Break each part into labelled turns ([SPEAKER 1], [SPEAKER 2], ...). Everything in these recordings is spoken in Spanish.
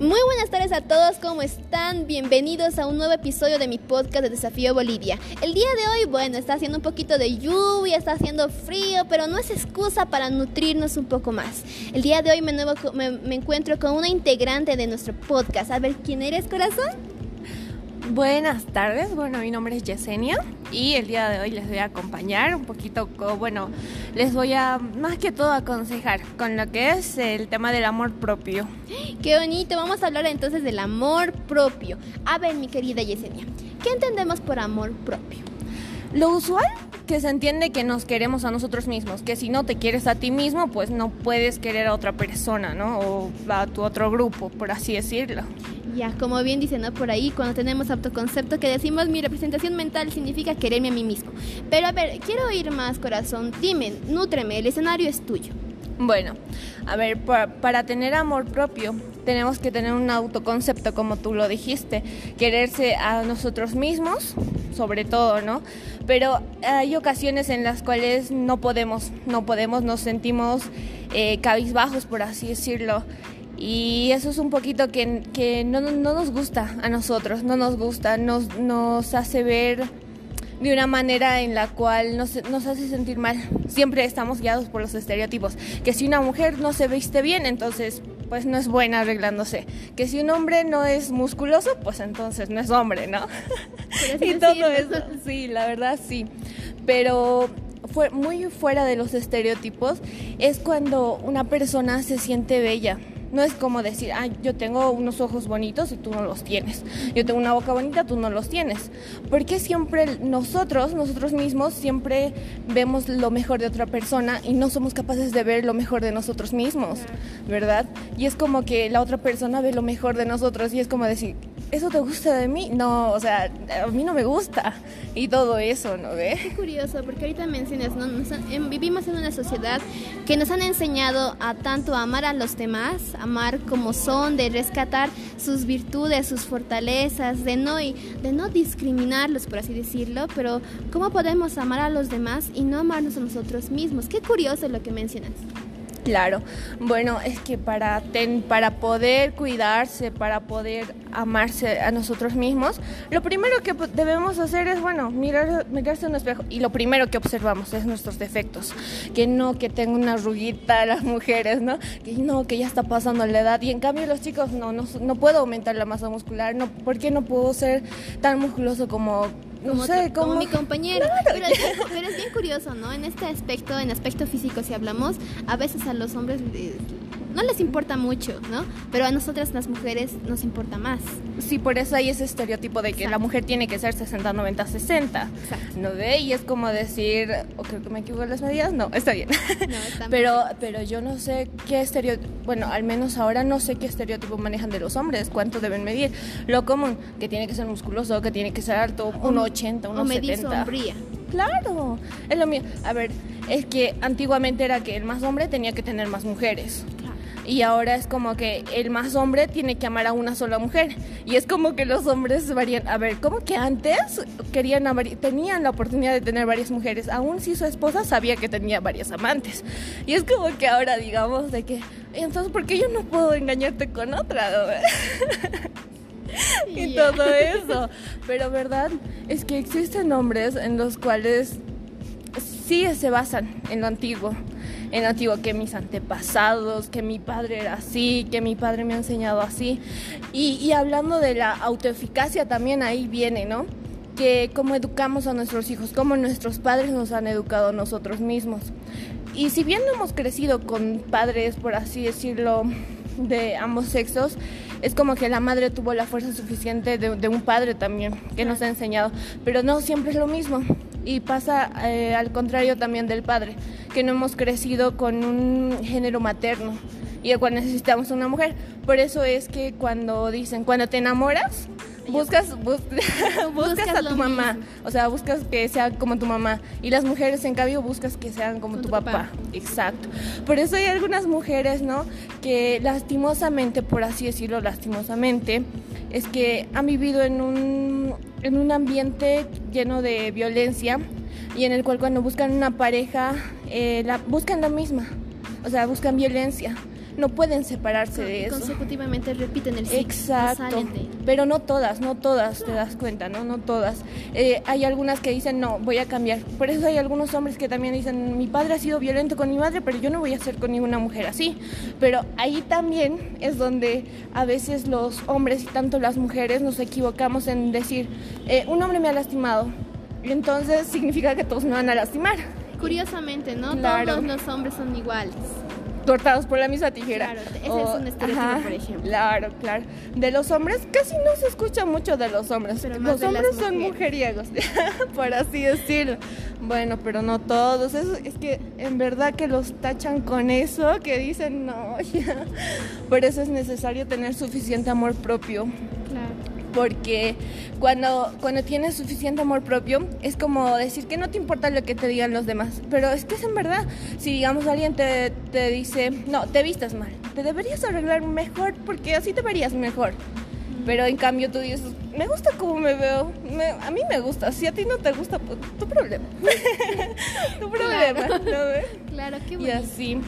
[SPEAKER 1] Muy buenas tardes a todos, ¿cómo están? Bienvenidos a un nuevo episodio de mi podcast de Desafío Bolivia. El día de hoy, bueno, está haciendo un poquito de lluvia, está haciendo frío, pero no es excusa para nutrirnos un poco más. El día de hoy me, me encuentro con una integrante de nuestro podcast. A ver, ¿quién eres, corazón?
[SPEAKER 2] Buenas tardes, bueno, mi nombre es Yesenia y el día de hoy les voy a acompañar un poquito, bueno, les voy a más que todo aconsejar con lo que es el tema del amor propio.
[SPEAKER 1] Qué bonito, vamos a hablar entonces del amor propio. A ver, mi querida Yesenia, ¿qué entendemos por amor propio?
[SPEAKER 2] Lo usual que se entiende que nos queremos a nosotros mismos, que si no te quieres a ti mismo, pues no puedes querer a otra persona, ¿no? O a tu otro grupo, por así decirlo.
[SPEAKER 1] Ya, como bien dice, ¿no? Por ahí, cuando tenemos autoconcepto, que decimos mi representación mental significa quererme a mí mismo. Pero a ver, quiero oír más, corazón. Dime, nútreme, el escenario es tuyo.
[SPEAKER 2] Bueno, a ver, para, tener amor propio tenemos que tener un autoconcepto, como tú lo dijiste, quererse a nosotros mismos, sobre todo, ¿no? Pero hay ocasiones en las cuales no podemos, no podemos, nos sentimos eh, cabizbajos, por así decirlo. Y eso es un poquito que, que no, no, nos gusta a nosotros, no nos gusta, nos, nos hace ver de una manera en la cual nos, nos hace sentir mal. Siempre estamos guiados por los estereotipos. Que si una mujer no se viste bien, entonces pues no es buena arreglándose. Que si un hombre no es musculoso, pues entonces no es hombre, ¿no? y todo eso, sí, la verdad sí. Pero fue muy fuera de los estereotipos es cuando una persona se siente bella no es como decir, ah, yo tengo unos ojos bonitos y tú no los tienes. Yo tengo una boca bonita, tú no los tienes. Porque siempre nosotros, nosotros mismos, siempre vemos lo mejor de otra persona y no somos capaces de ver lo mejor de nosotros mismos, ¿verdad? Y es como que la otra persona ve lo mejor de nosotros y es como decir, ¿eso te gusta de mí? No, o sea, a mí no me gusta. Y todo eso, ¿no ve?
[SPEAKER 1] Qué curioso, porque ahorita mencionas, ¿no? vivimos en una sociedad que nos han enseñado a tanto amar a los demás, amar como son, de rescatar sus virtudes, sus fortalezas, de no, de no discriminarlos, por así decirlo, pero ¿cómo podemos amar a los demás y no amarnos a nosotros mismos? Qué curioso lo que mencionas.
[SPEAKER 2] Claro, bueno, es que para, para poder cuidarse, para poder amarse a nosotros mismos, lo primero que debemos hacer es, bueno, mirar, mirarse en un espejo y lo primero que observamos es nuestros defectos, que no que tenga una ruguita las mujeres, ¿no? Que no, que ya está pasando la edad. Y en cambio los chicos no, no, no puedo aumentar la masa muscular, no, ¿por qué no puedo ser tan musculoso como
[SPEAKER 1] como, sé, como, mi compañero. Pero, es bien, curioso, ¿no? En este aspecto, en aspecto físico, si hablamos, a veces a los hombres no les importa mucho, ¿no? Pero a nosotras las mujeres nos importa más.
[SPEAKER 2] Sí, por eso hay ese estereotipo de que la mujer tiene que ser 60, 90, 60. ¿No ve? Y es como decir, o creo que me equivoco en las medidas, no, está bien. No, está pero, pero yo no sé qué estereotipo, bueno, al menos ahora no sé qué estereotipo manejan de los hombres, cuánto deben medir. Lo común, que tiene que ser musculoso, que tiene que ser alto, 1,80, 1,70. O medir
[SPEAKER 1] sombría.
[SPEAKER 2] Claro, es lo mío. A ver, es que antiguamente era que el más hombre tenía que tener más mujeres y ahora es como que el más hombre tiene que amar a una sola mujer. Y es como que los hombres varían a ver como que antes querían tenían la oportunidad de tener varias mujeres aún si su esposa sabía que tenía varias amantes. Y es como que ahora digamos de que entonces por qué yo no puedo engañarte con otra y todo eso. Pero verdad es que existen hombres en los cuales sí se basan en lo antiguo en antiguo, que mis antepasados, que mi padre era así, que mi padre me ha enseñado así. Y, hablando de la autoeficacia también ahí viene, ¿no? Que cómo educamos a nuestros hijos, cómo nuestros padres nos han educado a nosotros mismos. Y si bien no hemos crecido con padres, por así decirlo, de ambos sexos, es como que la madre tuvo la fuerza suficiente de, un padre también, que nos ha enseñado, pero no siempre es lo mismo. Y pasa eh, al contrario también del padre, que no hemos crecido con un género materno y el cual necesitamos una mujer. Por eso es que cuando dicen, cuando te enamoras, buscas, buscas, a tu mamá, o sea, buscas que sea como tu mamá. Y las mujeres, en cambio, buscas que sean como tu, papá. Exacto. Por eso hay algunas mujeres, ¿no? Que lastimosamente, por así decirlo, lastimosamente, es que han vivido en un, en un ambiente lleno de violencia y en el cual cuando buscan una pareja, eh, la, buscan la misma. O sea, buscan violencia no pueden separarse de eso.
[SPEAKER 1] Consecutivamente repiten el ciclo.
[SPEAKER 2] Exacto. Pero no todas, no todas, te das cuenta, ¿no? No todas. Eh, hay algunas que dicen, no, voy a cambiar. Por eso hay algunos hombres que también dicen, mi padre ha sido violento con mi madre, pero yo no voy a ser con ninguna mujer así. Pero ahí también es donde a veces los hombres y tanto las mujeres nos equivocamos en decir, eh, un hombre me ha lastimado. Y entonces significa que todos me van a lastimar.
[SPEAKER 1] Curiosamente, ¿no? Todos los hombres son iguales
[SPEAKER 2] cortados por la misma tijera.
[SPEAKER 1] Claro, ese es un estereotipo, por ejemplo.
[SPEAKER 2] Claro, claro. De los hombres, casi no se escucha mucho de los hombres. los hombres son mujeriegos, por así decirlo. Bueno, pero no todos. Es, es que en verdad que los tachan con eso, que dicen no. Por eso es necesario tener suficiente amor propio. Porque cuando, cuando tienes suficiente amor propio es como decir que no te importa lo que te digan los demás, pero es que es en verdad, si digamos alguien te, te dice, no, te vistas mal, te deberías arreglar mejor porque así te verías mejor. Pero en cambio tú dices, me gusta cómo me veo, a mí me gusta, si a ti no te gusta, pues tu problema. tu problema,
[SPEAKER 1] claro. ¿no? Claro, qué bueno.
[SPEAKER 2] Y así.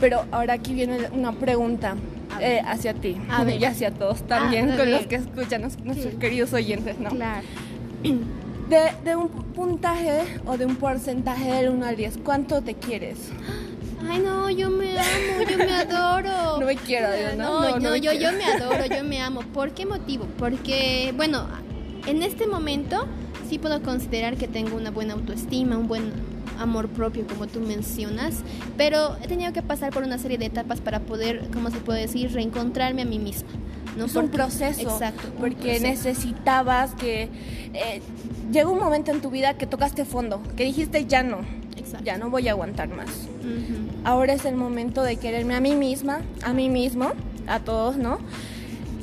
[SPEAKER 2] Pero ahora aquí viene una pregunta. Eh, hacia ti y hacia todos también, con los que escuchan, nuestros queridos oyentes, ¿no?
[SPEAKER 1] Claro.
[SPEAKER 2] De, de, un puntaje o de un porcentaje del 1 al 10, ¿cuánto te quieres?
[SPEAKER 1] Ay, no, yo me amo, yo me adoro.
[SPEAKER 2] No me quiero,
[SPEAKER 1] ¿no? No, no, yo, yo me adoro, yo me amo. ¿Por qué motivo? Porque, bueno, en este momento sí puedo considerar que tengo una buena autoestima, un buen amor propio, como tú mencionas, pero he tenido que pasar por una serie de etapas para poder, como se puede decir, reencontrarme a mí misma.
[SPEAKER 2] ¿no? Es un proceso.
[SPEAKER 1] Exacto.
[SPEAKER 2] Porque necesitabas que... Eh, llegó un momento en tu vida que tocaste fondo, que dijiste ya no, ya no voy a aguantar más. Ahora es el momento de quererme a mí misma, a mí mismo, a todos, ¿no?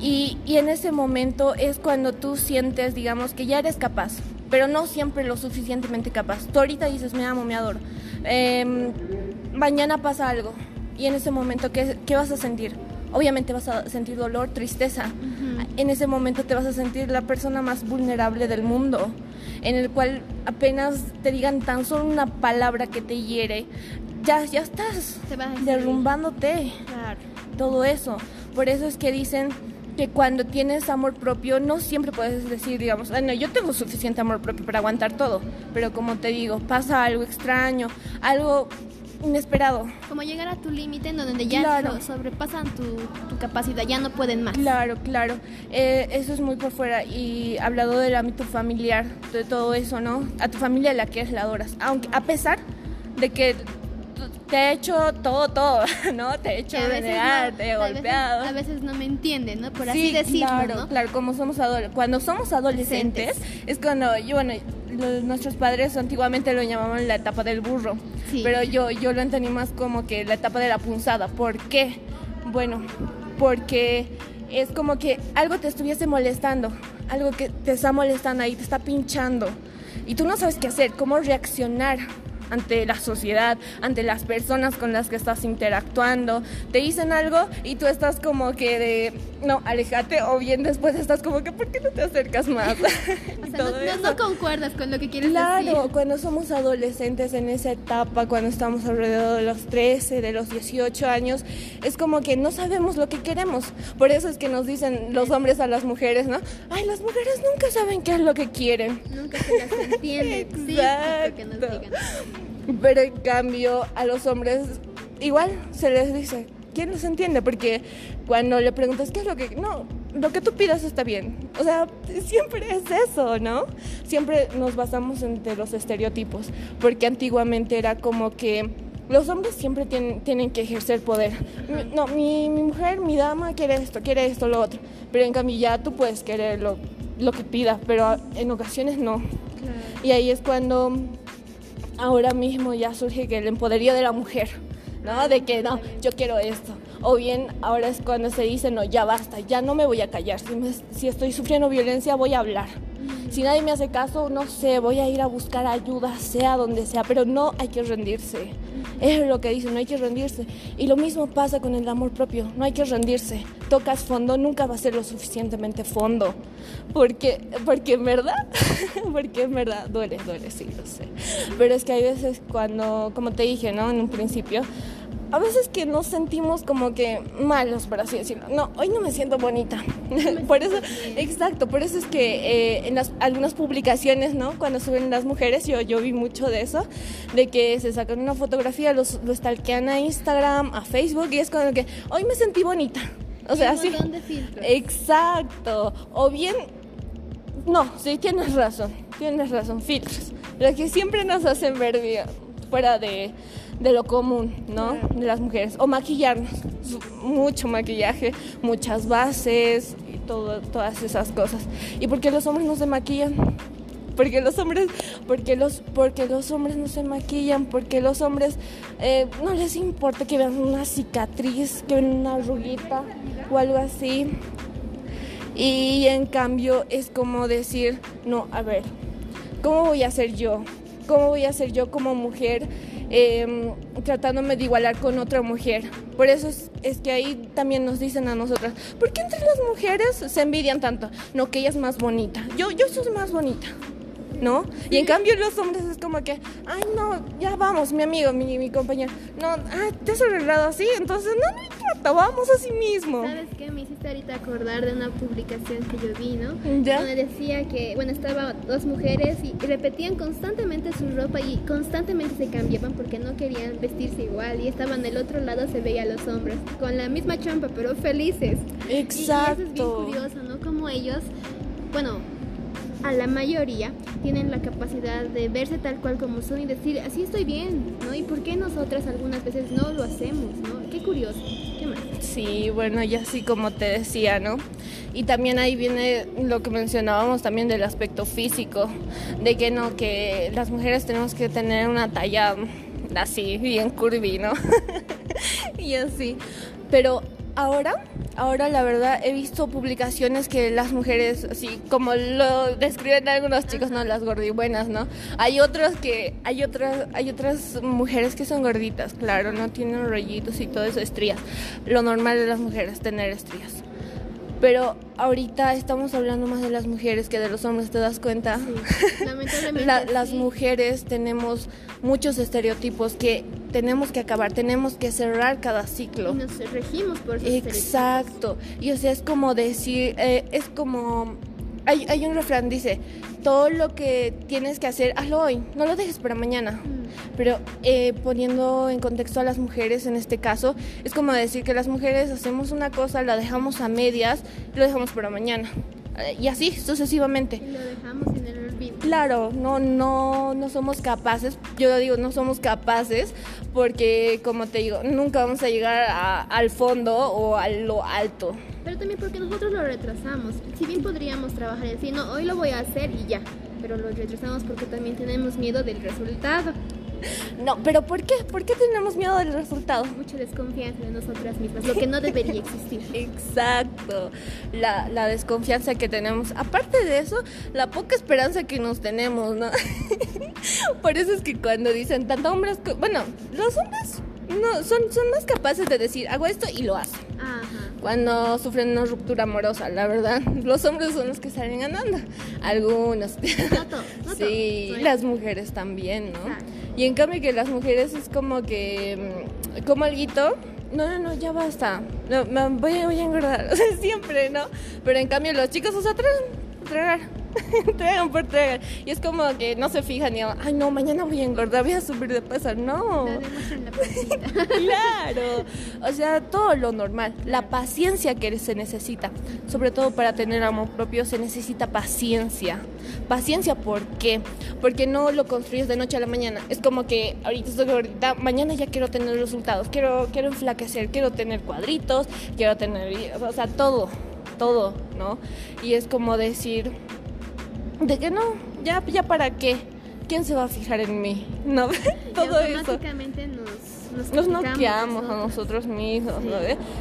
[SPEAKER 2] Y, y, en ese momento es cuando tú sientes, digamos, que ya eres capaz, pero no siempre lo suficientemente capaz. Tú ahorita dices, me amo, me adoro. Em, mañana pasa algo y en ese momento, ¿qué, ¿qué, vas a sentir? Obviamente vas a sentir dolor, tristeza. En ese momento te vas a sentir la persona más vulnerable del mundo, en el cual apenas te digan tan solo una palabra que te hiere, ya, ya estás derrumbándote.
[SPEAKER 1] Claro.
[SPEAKER 2] Todo eso. Por eso es que dicen que cuando tienes amor propio no siempre puedes decir, digamos, no, yo tengo suficiente amor propio para aguantar todo, pero como te digo, pasa algo extraño, algo inesperado.
[SPEAKER 1] Como llegar a tu límite en donde ya sobrepasan tu, capacidad, ya no pueden más.
[SPEAKER 2] Claro, claro. Eh, eso es muy por fuera. Y hablado del ámbito familiar, de todo eso, ¿no? A tu familia la que la adoras. Aunque, a pesar de que te he hecho todo, todo, ¿no? Te he hecho renegar, te he golpeado.
[SPEAKER 1] a veces no me entienden, ¿no? Por así decirlo,
[SPEAKER 2] claro, claro, como somos adolescentes. Cuando somos adolescentes, es cuando, yo, bueno, nuestros padres antiguamente lo llamaban la etapa del burro, pero yo, yo lo entendí más como que la etapa de la punzada. ¿Por qué? Bueno, porque es como que algo te estuviese molestando, algo que te está molestando ahí, te está pinchando, y tú no sabes qué hacer, cómo reaccionar ante la sociedad, ante las personas con las que estás interactuando. Te dicen algo y tú estás como que de, no, alejate o bien después estás como que, ¿por qué no te acercas más?
[SPEAKER 1] o sea, no, concuerdas con lo que quieres
[SPEAKER 2] decir.
[SPEAKER 1] Claro,
[SPEAKER 2] cuando somos adolescentes en esa etapa, cuando estamos alrededor de los 13, de los 18 años, es como que no sabemos lo que queremos. Por eso es que nos dicen los hombres a las mujeres, ¿no? Ay, las mujeres nunca saben qué es lo que quieren.
[SPEAKER 1] Nunca se las entiende. Exacto. que nos digan.
[SPEAKER 2] Pero en cambio a los hombres igual se les dice, ¿quién los entiende? Porque cuando le preguntas qué es lo que... No, lo que tú pidas está bien. O sea, siempre es eso, ¿no? Siempre nos basamos entre los estereotipos, porque antiguamente era como que los hombres siempre tienen, tienen que ejercer poder. No, mi, mi, mujer, mi dama quiere esto, quiere esto, lo otro. Pero en cambio ya tú puedes querer lo, lo que pidas, pero en ocasiones no. Y ahí es cuando ahora mismo ya surge que el empoderío de la mujer, ¿no? De que no, yo quiero esto. O bien ahora es cuando se dice, no, ya basta, ya no me voy a callar. Si, si estoy sufriendo violencia, voy a hablar. Si nadie me hace caso, no sé, voy a ir a buscar ayuda, sea donde sea, pero no hay que rendirse. Es lo que dicen, no hay que rendirse. Y lo mismo pasa con el amor propio, no hay que rendirse. Tocas fondo, nunca va a ser lo suficientemente fondo. Porque, porque en verdad, porque en verdad duele, duele, sí, lo sé. Pero es que hay veces cuando, como te dije, ¿no? En un principio, a veces que nos sentimos como que malos, por así decirlo. No, hoy no me siento bonita. por eso, exacto, por eso es que eh, en las, algunas publicaciones, ¿no? Cuando suben las mujeres, yo, yo vi mucho de eso, de que se sacan una fotografía, los, lo stalkean a Instagram, a Facebook, y es como que hoy me sentí bonita. O sea,
[SPEAKER 1] sí.
[SPEAKER 2] Exacto. O bien, no, sí, tienes razón, tienes razón, filtros. Los que siempre nos hacen ver fuera de, de lo común, ¿no? De las mujeres. O maquillarnos, mucho maquillaje, muchas bases y todo, todas esas cosas. ¿Y por qué los hombres no se maquillan? porque los hombres porque los porque los hombres no se maquillan porque los hombres eh, no les importa que vean una cicatriz que vean una arruguita o algo así y en cambio es como decir no a ver cómo voy a ser yo cómo voy a ser yo como mujer Em, tratándome de igualar con otra mujer. Por eso es, es, que ahí también nos dicen a nosotras, ¿por qué entre las mujeres se envidian tanto? No, que ella es más bonita. Yo, yo soy más bonita. ¿No? Y en cambio los hombres es como que, ay, no, ya vamos, mi amigo, mi, mi compañero, no, ah, te has arreglado así, entonces no, no importa, vamos así mismo.
[SPEAKER 1] ¿Sabes qué? Me hiciste ahorita acordar de una publicación que yo vi, ¿no? Donde decía que, bueno, estaban dos mujeres y repetían constantemente su ropa y constantemente se cambiaban porque no querían vestirse igual y estaban del otro lado se veía a los hombres con la misma champa pero felices.
[SPEAKER 2] Exacto.
[SPEAKER 1] Y, eso es bien curioso, ¿no? Como ellos, bueno, a la mayoría tienen la capacidad de verse tal cual como son y decir, así estoy bien, ¿no? ¿Y por qué nosotras algunas veces no lo hacemos, ¿no? Qué curioso. ¿Qué más?
[SPEAKER 2] Sí, bueno, y así como te decía, ¿no? Y también ahí viene lo que mencionábamos también del aspecto físico, de que no, que las mujeres tenemos que tener una talla así, bien curvy, ¿no? y así. Pero ahora Ahora la verdad he visto publicaciones que las mujeres, así como lo describen algunos chicos, no las gordibuenas, ¿no? Hay otros que, hay otras, hay otras mujeres que son gorditas, claro, no tienen rollitos y todo eso, estrías. Lo normal de las mujeres tener estrías. Pero ahorita estamos hablando más de las mujeres que de los hombres, ¿te das cuenta?
[SPEAKER 1] Lamentablemente.
[SPEAKER 2] Las mujeres tenemos muchos estereotipos que tenemos que acabar, tenemos que cerrar cada ciclo.
[SPEAKER 1] Y nos regimos por esos
[SPEAKER 2] Exacto. Y o sea, es como decir, eh, es como hay, hay, un refrán, dice, todo lo que tienes que hacer, hazlo hoy, no lo dejes para mañana. Mm. Pero eh, poniendo en contexto a las mujeres en este caso, es como decir que las mujeres hacemos una cosa, la dejamos a medias, lo dejamos para mañana. Eh, y así sucesivamente.
[SPEAKER 1] Y lo dejamos en el olvido.
[SPEAKER 2] Claro, no, no, no somos capaces, yo digo, no somos capaces porque, como te digo, nunca vamos a llegar al fondo o a lo alto
[SPEAKER 1] pero también porque nosotros lo retrasamos. Si bien podríamos trabajar y decir, no, hoy lo voy a hacer y ya, pero lo retrasamos porque también tenemos miedo del resultado.
[SPEAKER 2] No, pero ¿por qué? ¿Por qué tenemos miedo del resultado?
[SPEAKER 1] Mucha desconfianza de nosotras mismas, lo que no debería existir.
[SPEAKER 2] Exacto, la, la, desconfianza que tenemos. Aparte de eso, la poca esperanza que nos tenemos, ¿no? Por eso es que cuando dicen tanto hombres, bueno, los hombres no, son, son más capaces de decir, hago esto y lo hacen. Cuando sufren una ruptura amorosa, la verdad. Los hombres son los que salen ganando. Algunos.
[SPEAKER 1] No
[SPEAKER 2] sí, las mujeres también, ¿no? Y en cambio que las mujeres es como que, mm, como alguito, no, no, no, ya basta. No, me voy, voy a engordar. Siempre, ¿no? Pero en cambio los chicos, o sea, tragar entregan por entregan. Y es como que no se fijan y, ay, no, mañana voy a engordar, voy a subir de peso. No. claro. O sea, todo lo normal. La paciencia que se necesita. Sobre todo para tener amor propio se necesita paciencia. Paciencia, ¿por qué? Porque no lo construyes de noche a la mañana. Es como que ahorita estoy gordita, mañana ya quiero tener resultados. Quiero, quiero enflaquecer, quiero tener cuadritos, quiero tener, o sea, todo todo, ¿no? Y es como decir, de que no, ya, ya para qué, quién se va a fijar en mí, ¿no? todo
[SPEAKER 1] eso. Nos,
[SPEAKER 2] nos, noqueamos a nosotros mismos, ¿no?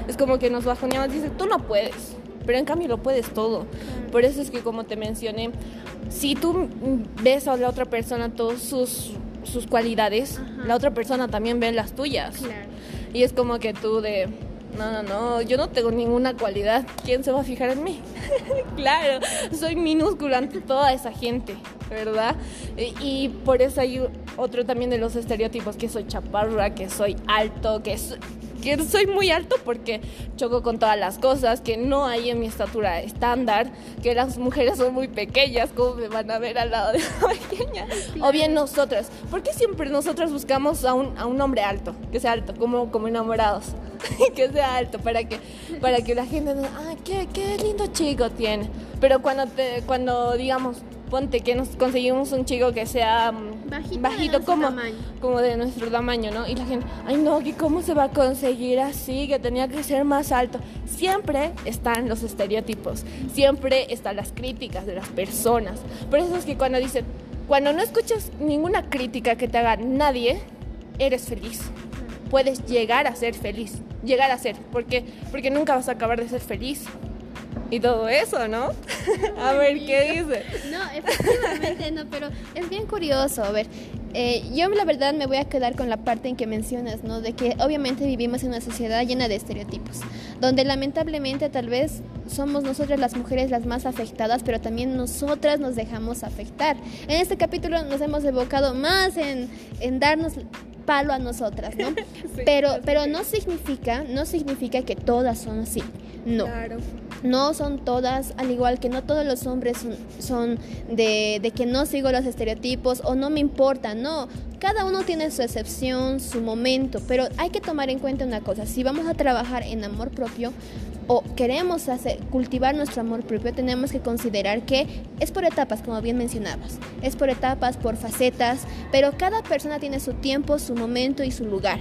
[SPEAKER 2] Es como que nos bajoneamos y dices, tú no puedes, pero en cambio lo puedes todo. Por eso es que como te mencioné, si tú ves a la otra persona todas sus, sus cualidades, la otra persona también ve las tuyas. Y es como que tú de No, no, no, yo no tengo ninguna cualidad. ¿Quién se va a fijar en mí? claro, soy minúscula ante toda esa gente, ¿verdad? Y, y, por eso hay otro también de los estereotipos, que soy chaparra, que soy alto, que soy que soy muy alto porque choco con todas las cosas, que no hay en mi estatura estándar, que las mujeres son muy pequeñas, ¿cómo me van a ver al lado de la pequeña? O bien nosotras, ¿por qué siempre nosotras buscamos a un, a un hombre alto, que sea alto, como, como enamorados? que sea alto para que para que la gente diga, ah, qué, qué lindo chico tiene. Pero cuando te cuando digamos ponte que nos conseguimos un chico que sea
[SPEAKER 1] bajito,
[SPEAKER 2] bajito como, como de nuestro tamaño, ¿no? Y la gente, ay no, ¿y cómo se va a conseguir así? Que tenía que ser más alto. Siempre están los estereotipos, siempre están las críticas de las personas. Por eso es que cuando dicen, cuando no escuchas ninguna crítica que te haga nadie, eres feliz. Puedes llegar a ser feliz, llegar a ser, porque porque nunca vas a acabar de ser feliz y todo eso, ¿no? a ver, ¿qué dice?
[SPEAKER 1] No, efectivamente no, pero es bien curioso. A ver, eh, yo la verdad me voy a quedar con la parte en que mencionas, ¿no? De que obviamente vivimos en una sociedad llena de estereotipos, donde lamentablemente tal vez somos nosotras las mujeres las más afectadas, pero también nosotras nos dejamos afectar. En este capítulo nos hemos evocado más en, en darnos palo a nosotras, ¿no? pero, pero no significa, no significa que todas son así. No. Claro. No son todas, al igual que no todos los hombres son, de, de, que no sigo los estereotipos o no me importa, no. Cada uno tiene su excepción, su momento, pero hay que tomar en cuenta una cosa, si vamos a trabajar en amor propio, o queremos hacer, cultivar nuestro amor propio, tenemos que considerar que es por etapas, como bien mencionabas. Es por etapas, por facetas, pero cada persona tiene su tiempo, su momento y su lugar.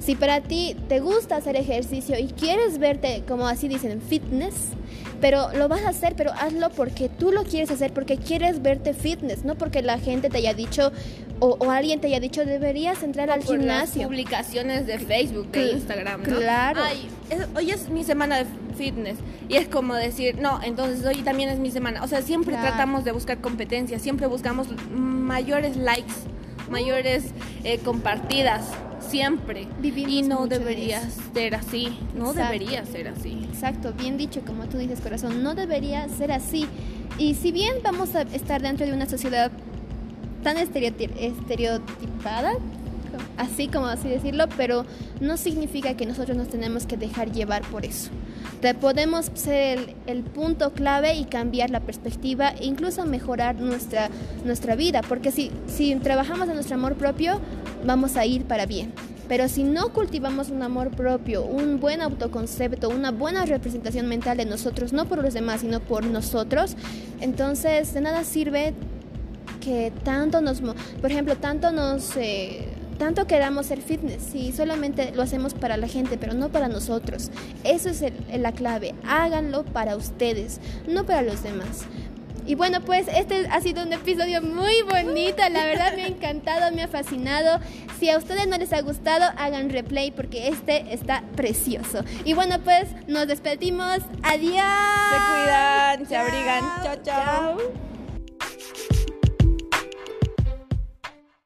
[SPEAKER 1] Si para ti te gusta hacer ejercicio y quieres verte, como así dicen, fitness, pero lo vas a hacer, pero hazlo porque tú lo quieres hacer, porque quieres verte fitness, no porque la gente te haya dicho o, alguien te haya dicho deberías entrar al gimnasio.
[SPEAKER 2] publicaciones de Facebook, de Instagram,
[SPEAKER 1] ¿no? Claro.
[SPEAKER 2] Ay, hoy es mi semana de fitness y es como decir, no, entonces hoy también es mi semana. O sea, siempre tratamos de buscar competencia, siempre buscamos mayores likes, mayores eh, compartidas siempre. y no debería ser así, no debería ser así.
[SPEAKER 1] Exacto, bien dicho, como tú dices, corazón, no debería ser así. Y si bien vamos a estar dentro de una sociedad tan estereotipada, así como así decirlo, pero no significa que nosotros nos tenemos que dejar llevar por eso. Te podemos ser el, el, punto clave y cambiar la perspectiva e incluso mejorar nuestra, nuestra vida, porque si, si trabajamos en nuestro amor propio, vamos a ir para bien. Pero si no cultivamos un amor propio, un buen autoconcepto, una buena representación mental de nosotros, no por los demás, sino por nosotros, entonces de nada sirve que tanto nos, por ejemplo, tanto nos... Eh, tanto queramos ser fitness, si solamente lo hacemos para la gente, pero no para nosotros. Eso es la clave. Háganlo para ustedes, no para los demás. Y bueno, pues este ha sido un episodio muy bonito, la verdad me ha encantado, me ha fascinado. Si a ustedes no les ha gustado, hagan replay porque este está precioso. Y bueno, pues nos despedimos. Adiós.
[SPEAKER 2] Se cuidan, se abrigan. chao. chao.